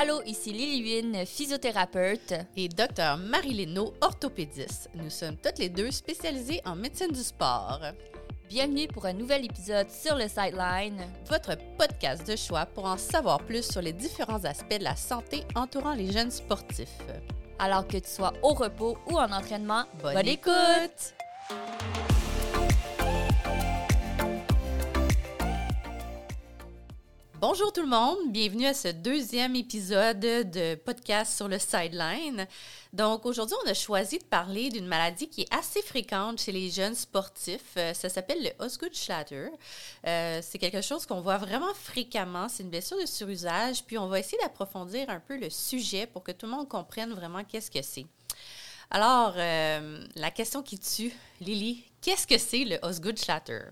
Allô, ici Lily physiothérapeute. Et Dr Marie-Lénaud, orthopédiste. Nous sommes toutes les deux spécialisées en médecine du sport. Bienvenue pour un nouvel épisode sur le Sideline, votre podcast de choix pour en savoir plus sur les différents aspects de la santé entourant les jeunes sportifs. Alors que tu sois au repos ou en entraînement, bonne, écoute. Bonjour tout le monde, bienvenue à ce deuxième épisode de podcast sur le sideline. Donc aujourd'hui, on a choisi de parler d'une maladie qui est assez fréquente chez les jeunes sportifs. Euh, ça s'appelle le Osgood-Schlatter. Euh, c'est quelque chose qu'on voit vraiment fréquemment. C'est une blessure de surusage. Puis on va essayer d'approfondir un peu le sujet pour que tout le monde comprenne vraiment qu'est-ce que c'est. Alors, euh, la question qui tue, Lily, qu'est-ce que c'est le Osgood-Schlatter?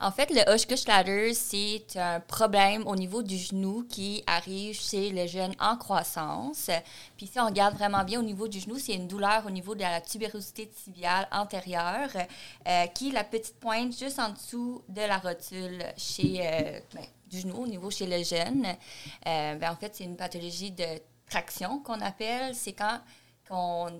En fait, le Hushkush-Ladder, c'est un problème au niveau du genou qui arrive chez les jeunes en croissance. Puis si on regarde vraiment bien au niveau du genou, c'est une douleur au niveau de la tubérosité tibiale antérieure, euh, qui est la petite pointe juste en dessous de la rotule chez, euh, ben, du genou, au niveau chez le jeune. Euh, ben, en fait, c'est une pathologie de traction qu'on appelle. C'est quand qu'on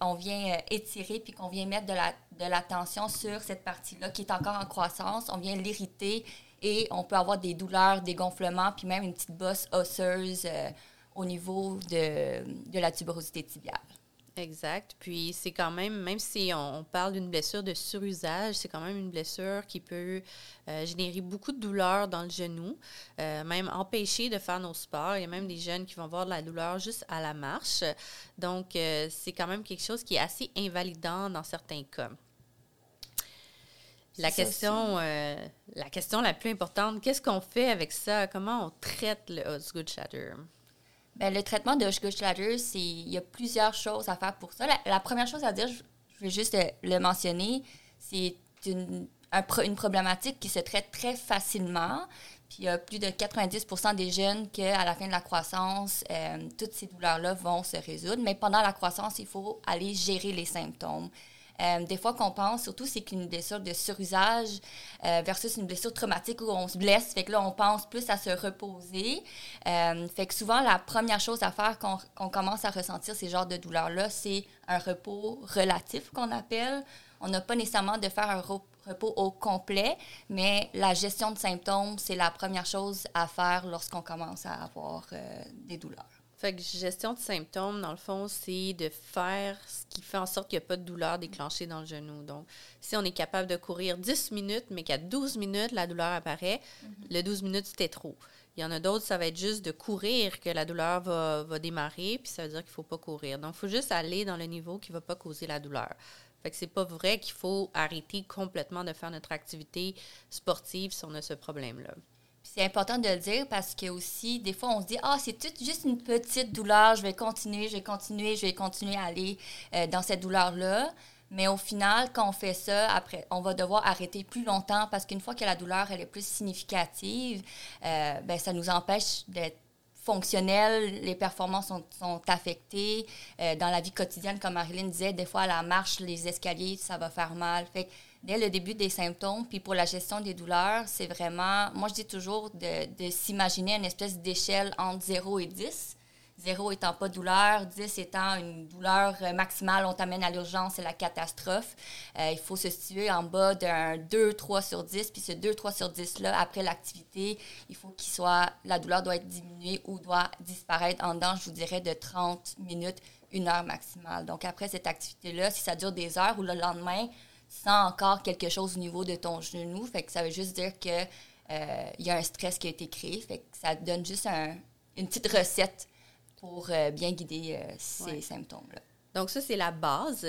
on vient étirer puis qu'on vient mettre de la de sur cette partie-là qui est encore en croissance. On vient l'irriter et on peut avoir des douleurs, des gonflements, puis même une petite bosse osseuse euh, au niveau de, de la tuberosité tibiale. Exact. Puis c'est quand même, même si on, parle d'une blessure de surusage, c'est quand même une blessure qui peut euh, générer beaucoup de douleur dans le genou, euh, même empêcher de faire nos sports. Il y a même des jeunes qui vont avoir de la douleur juste à la marche. Donc c'est quand même quelque chose qui est assez invalidant dans certains cas. La question, euh, la question la plus importante, qu'est-ce qu'on fait avec ça? Comment on traite le Osgood Shatter? Bien, le traitement de Shatter, c'est il y a plusieurs choses à faire pour ça. La, première chose à dire, je, vais juste le, mentionner, c'est une, une problématique qui se traite très facilement. Puis il y a plus de 90% des jeunes qu'à la fin de la croissance, euh, toutes ces douleurs-là vont se résoudre. Mais pendant la croissance, il faut aller gérer les symptômes. Euh, des fois qu'on pense, surtout, c'est qu'une blessure de surusage euh, versus une blessure traumatique où on se blesse. Fait que là, on pense plus à se reposer. Euh, fait que souvent, la première chose à faire quand on commence à ressentir ces genres de douleurs-là, c'est un repos relatif qu'on appelle. On n'a pas nécessairement de faire un repos au complet, mais la gestion de symptômes, c'est la première chose à faire lorsqu'on commence à avoir des douleurs. Fait que gestion de symptômes, dans le fond, c'est de faire ce qui fait en sorte qu'il n'y a pas de douleur déclenchée dans le genou. Donc, si on est capable de courir 10 minutes, mais qu'à 12 minutes, la douleur apparaît, mhm. le 12 minutes, c'était trop. Il y en a d'autres, ça va être juste de courir que la douleur va, va démarrer, puis ça veut dire qu'il ne faut pas courir. Donc, il faut juste aller dans le niveau qui ne va pas causer la douleur. Fait que c'est pas vrai qu'il faut arrêter complètement de faire notre activité sportive si on a ce problème-là. C'est important de le dire parce que aussi, des fois, on se dit Ah, c'est juste une petite douleur, je vais continuer, je vais continuer, je vais continuer à aller euh, dans cette douleur-là. Mais au final, quand on fait ça, après, on va devoir arrêter plus longtemps parce qu'une fois que la douleur elle est plus significative, euh, ben, ça nous empêche d'être fonctionnel, les performances sont, affectées. Euh, dans la vie quotidienne, comme Marilyn disait, des fois, la marche, les escaliers, ça va faire mal. Dès le début des symptômes. Puis pour la gestion des douleurs, c'est vraiment, moi je dis toujours de, de s'imaginer une espèce d'échelle entre 0 et 10. 0 étant pas douleur, 10 étant une douleur maximale, on t'amène à l'urgence, c'est la catastrophe. Euh, il faut se situer en bas d'un 2-3 sur 10, puis ce 2-3 sur 10-là, après l'activité, il faut qu'il soit, la douleur doit être diminuée ou doit disparaître en dedans, je vous dirais, de 30 minutes, une heure maximale. Donc après cette activité-là, si ça dure des heures ou le lendemain, sans encore quelque chose au niveau de ton genou. Fait que ça veut juste dire que euh, il y a un stress qui a été créé. Fait que ça donne juste une petite recette pour euh, bien guider euh, ces symptômes-là. Donc ça, c'est la base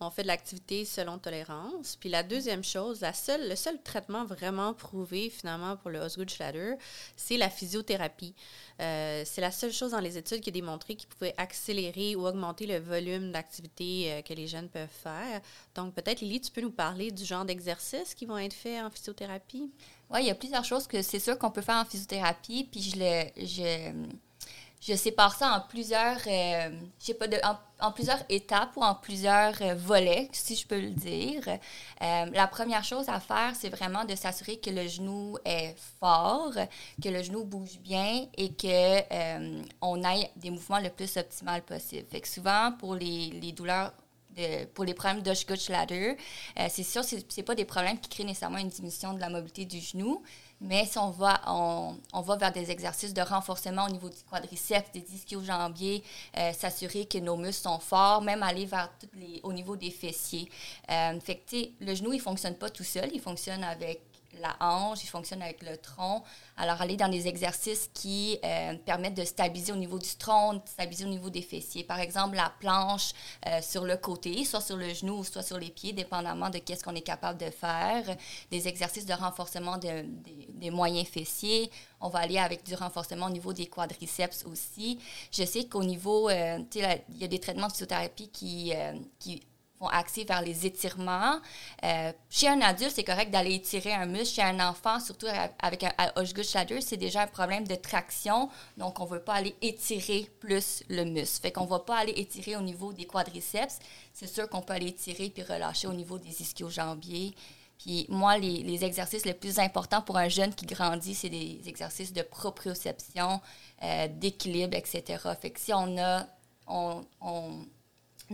on fait de l'activité selon tolérance. Puis la deuxième chose, la seule, le seul traitement vraiment prouvé finalement pour le Osgood-Schlatter, c'est la physiothérapie. Euh, c'est la seule chose dans les études qui a démontré qu'il pouvait accélérer ou augmenter le volume d'activité euh, que les jeunes peuvent faire. Donc peut-être, Lily, tu peux nous parler du genre d'exercices qui vont être faits en physiothérapie? Oui, il y a plusieurs choses que c'est sûr qu'on peut faire en physiothérapie. Puis je le... je sépare ça en plusieurs, euh, pas, de, en, plusieurs étapes ou en plusieurs euh, volets, si je peux le dire. Euh, la première chose à faire, c'est vraiment de s'assurer que le genou est fort, que le genou bouge bien et que on aille des mouvements le plus optimal possible. Fait que souvent, pour les, les douleurs pour les problèmes d'Oshkosh Ladder, c'est sûr, ce pas des problèmes qui créent nécessairement une diminution de la mobilité du genou, mais si on va, on, va vers des exercices de renforcement au niveau du quadriceps, des ischio-jambiers, euh, s'assurer que nos muscles sont forts, même aller vers les, au niveau des fessiers. Euh, fait que, le genou, il fonctionne pas tout seul, il fonctionne avec la hanche, il fonctionne avec le tronc. Alors, aller dans des exercices qui euh, permettent de stabiliser au niveau du tronc, de stabiliser au niveau des fessiers. Par exemple, la planche euh, sur le côté, soit sur le genou, soit sur les pieds, dépendamment de qu'est-ce qu'on est capable de faire. Des exercices de renforcement des moyens fessiers. On va aller avec du renforcement au niveau des quadriceps aussi. Je sais qu'au niveau, euh, il y a des traitements de physiothérapie qui, qui vont axer vers les étirements. Euh, chez un adulte, c'est correct d'aller étirer un muscle. Chez un enfant, surtout avec un Osgood Shader, c'est déjà un problème de traction. Donc, on ne veut pas aller étirer plus le muscle. Fait qu'on ne va pas aller étirer au niveau des quadriceps. C'est sûr qu'on peut aller étirer puis relâcher au niveau des ischio-jambiers. Puis moi, les, exercices les plus importants pour un jeune qui grandit, c'est des exercices de proprioception, euh, d'équilibre, etc. Fait si on a... on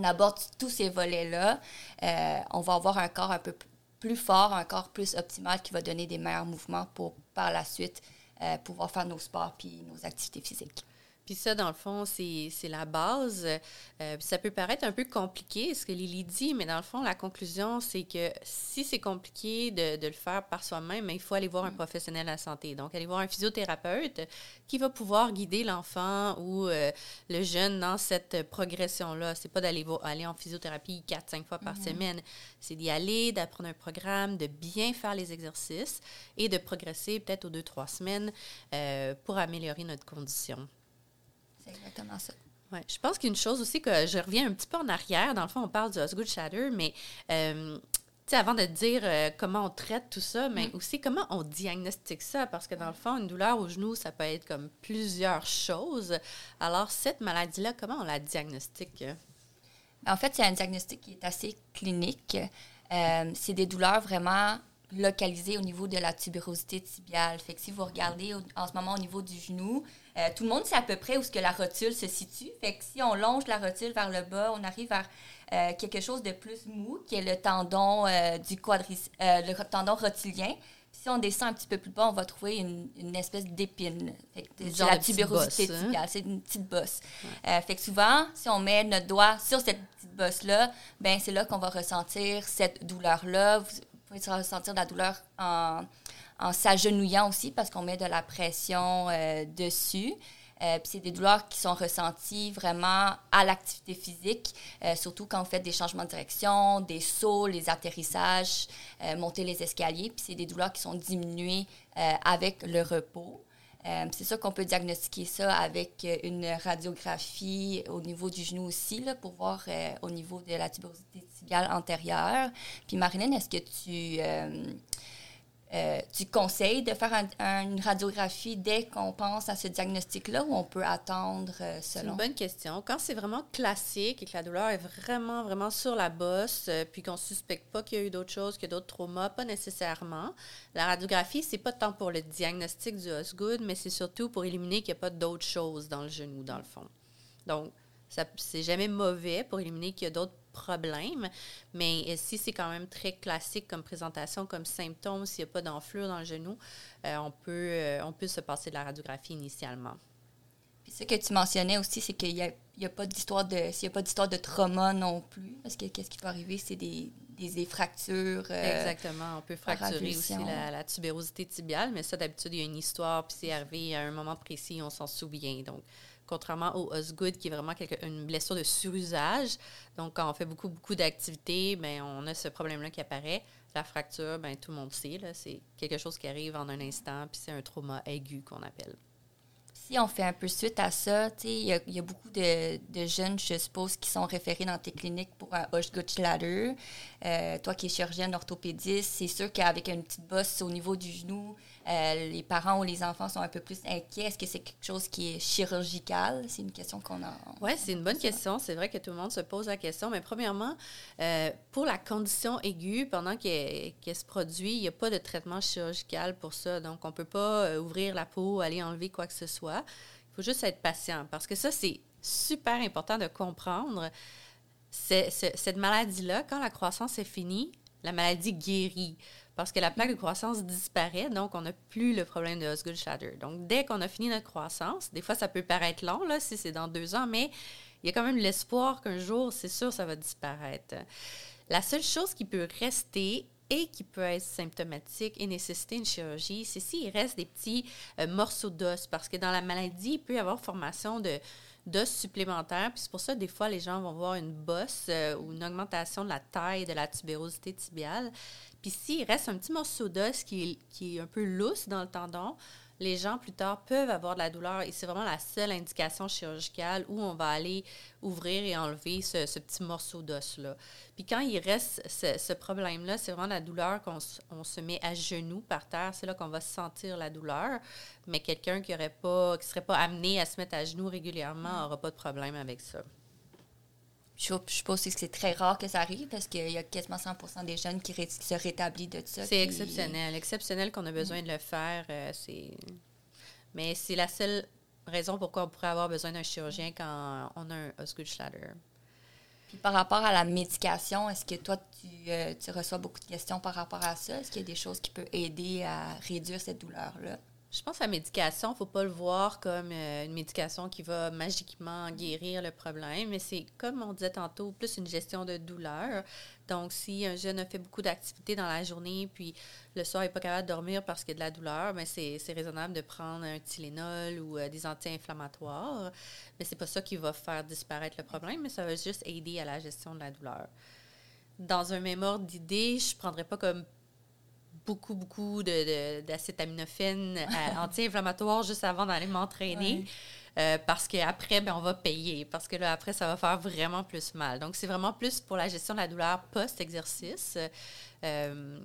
aborde tous ces volets-là, euh, on va avoir un corps un peu plus fort, un corps plus optimal qui va donner des meilleurs mouvements pour par la suite euh, pouvoir faire nos sports puis nos activités physiques. Puis ça, dans le fond, c'est la base. Euh, ça peut paraître un peu compliqué, ce que Lily dit, mais dans le fond, la conclusion, c'est que si c'est compliqué de, de, le faire par soi-même, il faut aller voir un mm. professionnel de la santé. Donc, aller voir un physiothérapeute qui va pouvoir guider l'enfant ou euh, le jeune dans cette progression-là. C'est pas d'aller aller en physiothérapie quatre, cinq fois par mm-hmm. semaine. C'est d'y aller, d'apprendre un programme, de bien faire les exercices et de progresser peut-être aux deux, trois semaines euh, pour améliorer notre condition. C'est exactement ça. Ouais, je pense qu'une chose aussi que je reviens un petit peu en arrière, dans le fond, on parle du Osgood Shatter, mais euh, avant de dire euh, comment on traite tout ça, mais mm. aussi comment on diagnostique ça, parce que dans le fond, une douleur au genou, ça peut être comme plusieurs choses. Alors, cette maladie-là, comment on la diagnostique? En fait, a un diagnostic qui est assez clinique. Euh, c'est des douleurs vraiment localisées au niveau de la tubérosité tibiale. Fait que si vous regardez en ce moment au niveau du genou, euh, tout le monde sait à peu près où ce que la rotule se situe. Fait que si on longe la rotule vers le bas, on arrive vers euh, quelque chose de plus mou, qui est le tendon euh, du quadriceps, le tendon rotulien. si on descend un petit peu plus bas, on va trouver une, espèce d'épine. C'est la tubérosité hein? C'est une petite bosse. fait que souvent, si on met notre doigt sur cette petite bosse-là, ben c'est là qu'on va ressentir cette douleur-là. Pouvez ressentir de la douleur en en s'agenouillant aussi parce qu'on met de la pression euh, dessus. Euh, puis c'est des douleurs qui sont ressenties vraiment à l'activité physique, euh, surtout quand vous faites des changements de direction, des sauts, les atterrissages, monter les escaliers. Puis c'est des douleurs qui sont diminuées avec le repos. C'est sûr qu'on peut diagnostiquer ça avec une radiographie au niveau du genou aussi, là, pour voir au niveau de la tuberosité tibiale antérieure. Puis Marilyn, est-ce que tu euh, tu conseilles de faire une radiographie dès qu'on pense à ce diagnostic-là ou on peut attendre euh, selon? C'est une bonne question. Quand c'est vraiment classique et que la douleur est vraiment, vraiment sur la bosse, euh, puis qu'on ne suspecte pas qu'il y a eu d'autres choses, a d'autres traumas, pas nécessairement. La radiographie, c'est pas tant pour le diagnostic du Osgood, mais c'est surtout pour éliminer qu'il n'y a pas d'autres choses dans le genou, dans le fond. Donc, c'est jamais mauvais pour éliminer qu'il y a d'autres problème. Mais euh, si c'est quand même très classique comme présentation, comme symptôme, s'il n'y a pas d'enflure dans le genou, euh, on, peut, euh, on peut se passer de la radiographie initialement. Puis ce que tu mentionnais aussi, c'est qu'il n'y a, a, pas d'histoire de s'il a pas d'histoire de trauma non plus, parce que qu'est-ce qui peut arriver, c'est des, des, fractures. Exactement, on peut fracturer aussi la, la, tubérosité tibiale, mais ça d'habitude il y a une histoire, puis c'est arrivé à un moment précis, on s'en souvient. Donc contrairement au Osgood, qui est vraiment une blessure de surusage. Donc, quand on fait beaucoup, beaucoup d'activités, ben, on a ce problème-là qui apparaît. La fracture, ben, tout le monde sait, c'est quelque chose qui arrive en un instant, puis c'est un trauma aigu qu'on appelle. Si on fait un peu suite à ça, il y, a beaucoup de, jeunes, je suppose, qui sont référés dans tes cliniques pour un Osgood Schlatter. Euh, toi qui es chirurgienne orthopédiste, c'est sûr qu'avec une petite bosse au niveau du genou, euh, les parents ou les enfants sont un peu plus inquiets. Est-ce que c'est quelque chose qui est chirurgical? C'est une question qu'on a. Oui, c'est une bonne question. C'est vrai que tout le monde se pose la question. Mais premièrement, euh, pour la condition aiguë, pendant qu'elle se produit, il n'y a pas de traitement chirurgical pour ça. Donc, on ne peut pas euh, ouvrir la peau, aller enlever quoi que ce soit. Il faut juste être patient parce que ça, c'est super important de comprendre. cette maladie-là, quand la croissance est finie, la maladie guérit parce que la plaque de croissance disparaît, donc on n'a plus le problème de Osgood-Schlatter. Donc, dès qu'on a fini notre croissance, des fois, ça peut paraître long, là, si c'est dans deux ans, mais il y a quand même l'espoir qu'un jour, c'est sûr, ça va disparaître. La seule chose qui peut rester et qui peut être symptomatique et nécessiter une chirurgie, c'est s'il reste des petits euh, morceaux d'os, parce que dans la maladie, il peut y avoir formation de d'os supplémentaires. Puis c'est pour ça, des fois, les gens vont voir une bosse euh, ou une augmentation de la taille de la tubérosité tibiale. Puis s'il reste un petit morceau d'os qui est, un peu lousse dans le tendon, les gens plus tard peuvent avoir de la douleur et c'est vraiment la seule indication chirurgicale où on va aller ouvrir et enlever ce, petit morceau d'os-là. Puis quand il reste ce, problème-là, c'est vraiment la douleur qu'on on se met à genoux par terre, c'est là qu'on va sentir la douleur. Mais quelqu'un qui ne serait pas amené à se mettre à genoux régulièrement n'aura pas de problème avec ça. Je, suppose que c'est très rare que ça arrive parce qu'il y a quasiment 100% des jeunes qui, se rétablissent de ça. C'est exceptionnel. Exceptionnel qu'on a besoin de le faire. Euh, c'est... Mais c'est la seule raison pourquoi on pourrait avoir besoin d'un chirurgien quand on a un Osgood-Schlatter. Puis par rapport à la médication, est-ce que toi, tu, euh, tu reçois beaucoup de questions par rapport à ça? Est-ce qu'il y a des choses qui peuvent aider à réduire cette douleur-là? Je pense que la médication, faut pas le voir comme euh, une médication qui va magiquement guérir le problème, mais c'est, comme on disait tantôt, plus une gestion de douleur. Donc, si un jeune a fait beaucoup d'activités dans la journée, puis le soir n'est pas capable de dormir parce qu'il y a de la douleur, ben, c'est, raisonnable de prendre un Tylenol ou euh, des anti-inflammatoires. Mais c'est pas ça qui va faire disparaître le problème, mais ça va juste aider à la gestion de la douleur. Dans un même ordre d'idée, je ne prendrais pas comme beaucoup, beaucoup d'acétaminophène de, euh, anti-inflammatoire juste avant d'aller m'entraîner. Euh, parce qu'après, ben, on va payer. Parce que là, après, ça va faire vraiment plus mal. Donc, c'est vraiment plus pour la gestion de la douleur post-exercice. Euh,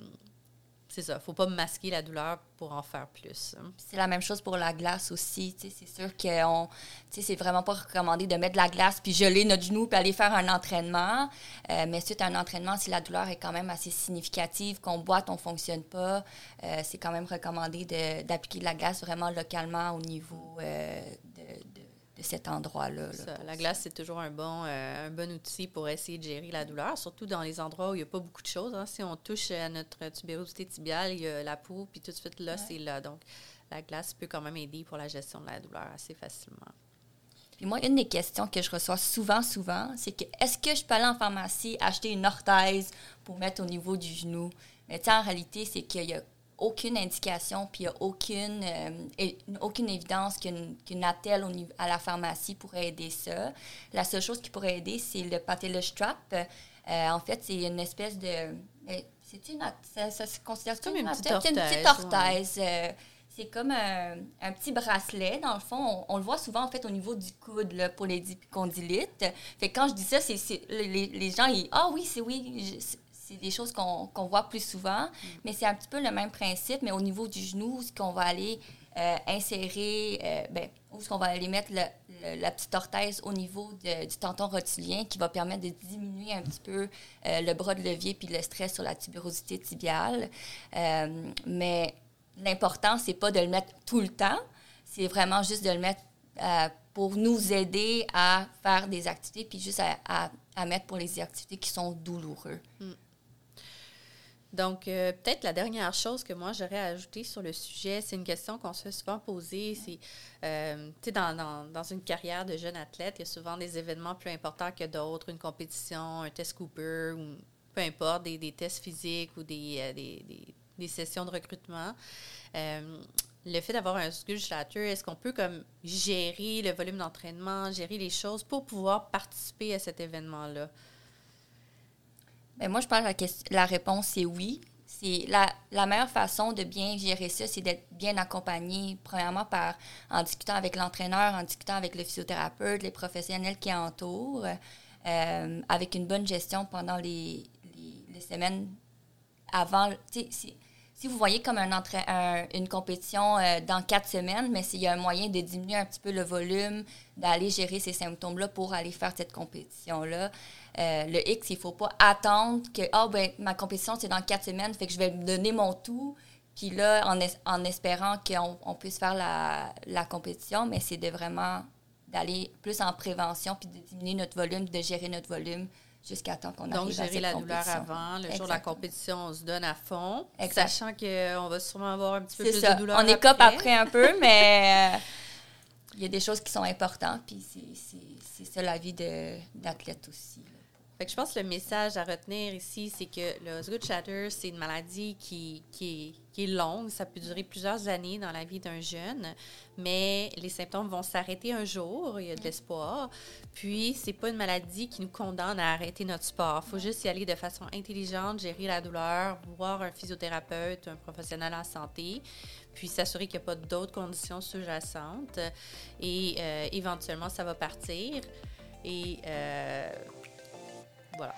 c'est ça. faut pas masquer la douleur pour en faire plus. C'est la même chose pour la glace aussi. C'est sûr que c'est vraiment pas recommandé de mettre de la glace puis geler notre genou puis aller faire un entraînement. Euh, mais suite à un entraînement, si la douleur est quand même assez significative, qu'on boite, on fonctionne pas, euh, c'est quand même recommandé d'appliquer de, la glace vraiment localement au niveau euh, cet endroit-là. la glace, c'est toujours un bon, euh, un bon outil pour essayer de gérer la douleur, surtout dans les endroits où il n'y a pas beaucoup de choses. Hein. Si on touche à notre tubérosité tibiale, il y a la peau, puis tout de suite là, c'est là. Donc, la glace peut quand même aider pour la gestion de la douleur assez facilement. Puis moi, une des questions que je reçois souvent, souvent, c'est que est-ce que je peux aller en pharmacie acheter une orthèse pour mettre au niveau du genou? Mais en réalité, c'est qu'il y a aucune indication, puis il n'y a aucune, euh, aucune évidence qu'une qu attelle à la pharmacie pourrait aider ça. La seule chose qui pourrait aider, c'est le patella strap. Euh, en fait, c'est une espèce de... C'est une, ça, ça, se considère comme une, petite orthèse. Une petite orthèse. Euh, c'est comme un, un, petit bracelet, dans le fond. On, le voit souvent, en fait, au niveau du coude, là, pour les condylites. Fait quand je dis ça, c'est les, les, gens, ils... Ah oui, c'est oui, c'est des choses qu'on voit plus souvent, mm. mais c'est un petit peu le même principe, mais au niveau du genou, ce qu'on va aller euh, insérer, euh, ben, où ce qu'on va aller mettre la petite orthèse au niveau du tenton rotulien qui va permettre de diminuer un petit peu euh, le bras de levier puis le stress sur la tubérosité tibiale. mais l'important, c'est pas de le mettre tout le temps, c'est vraiment juste de le mettre pour nous aider à faire des activités puis juste à, à, mettre pour les activités qui sont douloureuses. Mm. Donc, euh, peut-être la dernière chose que moi j'aurais à ajouter sur le sujet, c'est une question qu'on se fait souvent poser. C'est, euh, dans, dans, dans, une carrière de jeune athlète, il y a souvent des événements plus importants que d'autres, une compétition, un test Cooper, ou peu importe, des, des tests physiques ou des, euh, des, des, sessions de recrutement. le fait d'avoir un Schlatter, est-ce qu'on peut comme gérer le volume d'entraînement, gérer les choses pour pouvoir participer à cet événement-là? Ben, moi, je pense que la, la réponse, c'est oui. C'est la, la, meilleure façon de bien gérer ça, c'est d'être bien accompagné, premièrement, par, en discutant avec l'entraîneur, en discutant avec le physiothérapeute, les professionnels qui entourent, euh, avec une bonne gestion pendant les, les, semaines avant. C'est si vous voyez comme un, une compétition euh, dans quatre semaines, mais s'il y a un moyen de diminuer un petit peu le volume, d'aller gérer ces symptômes-là pour aller faire cette compétition-là. Euh, le X, il ne faut pas attendre que ah ben ma compétition c'est dans quatre semaines, fait que je vais me donner mon tout. Puis là, en, en espérant qu'on on puisse faire la, la compétition, mais c'est de vraiment d'aller plus en prévention puis de diminuer notre volume, de gérer notre volume jusqu'à temps qu'on arrive à cette la douleur avant. Le jour de la compétition, on se donne à fond, sachant qu'on va sûrement avoir un petit peu plus de douleur On écope après. un peu, mais euh, il y a des choses qui sont importantes, puis c'est ça la vie d'athlète aussi je pense que le message à retenir ici, c'est que le Osgood Shatter, c'est une maladie qui, qui, est, longue. Ça peut durer plusieurs années dans la vie d'un jeune, mais les symptômes vont s'arrêter un jour. Il y a de l'espoir. Puis, c'est pas une maladie qui nous condamne à arrêter notre sport. Il faut juste y aller de façon intelligente, gérer la douleur, voir un physiothérapeute, un professionnel en santé, puis s'assurer qu'il n'y a pas d'autres conditions sous-jacentes. Et euh, éventuellement, ça va partir. Et euh, voilà.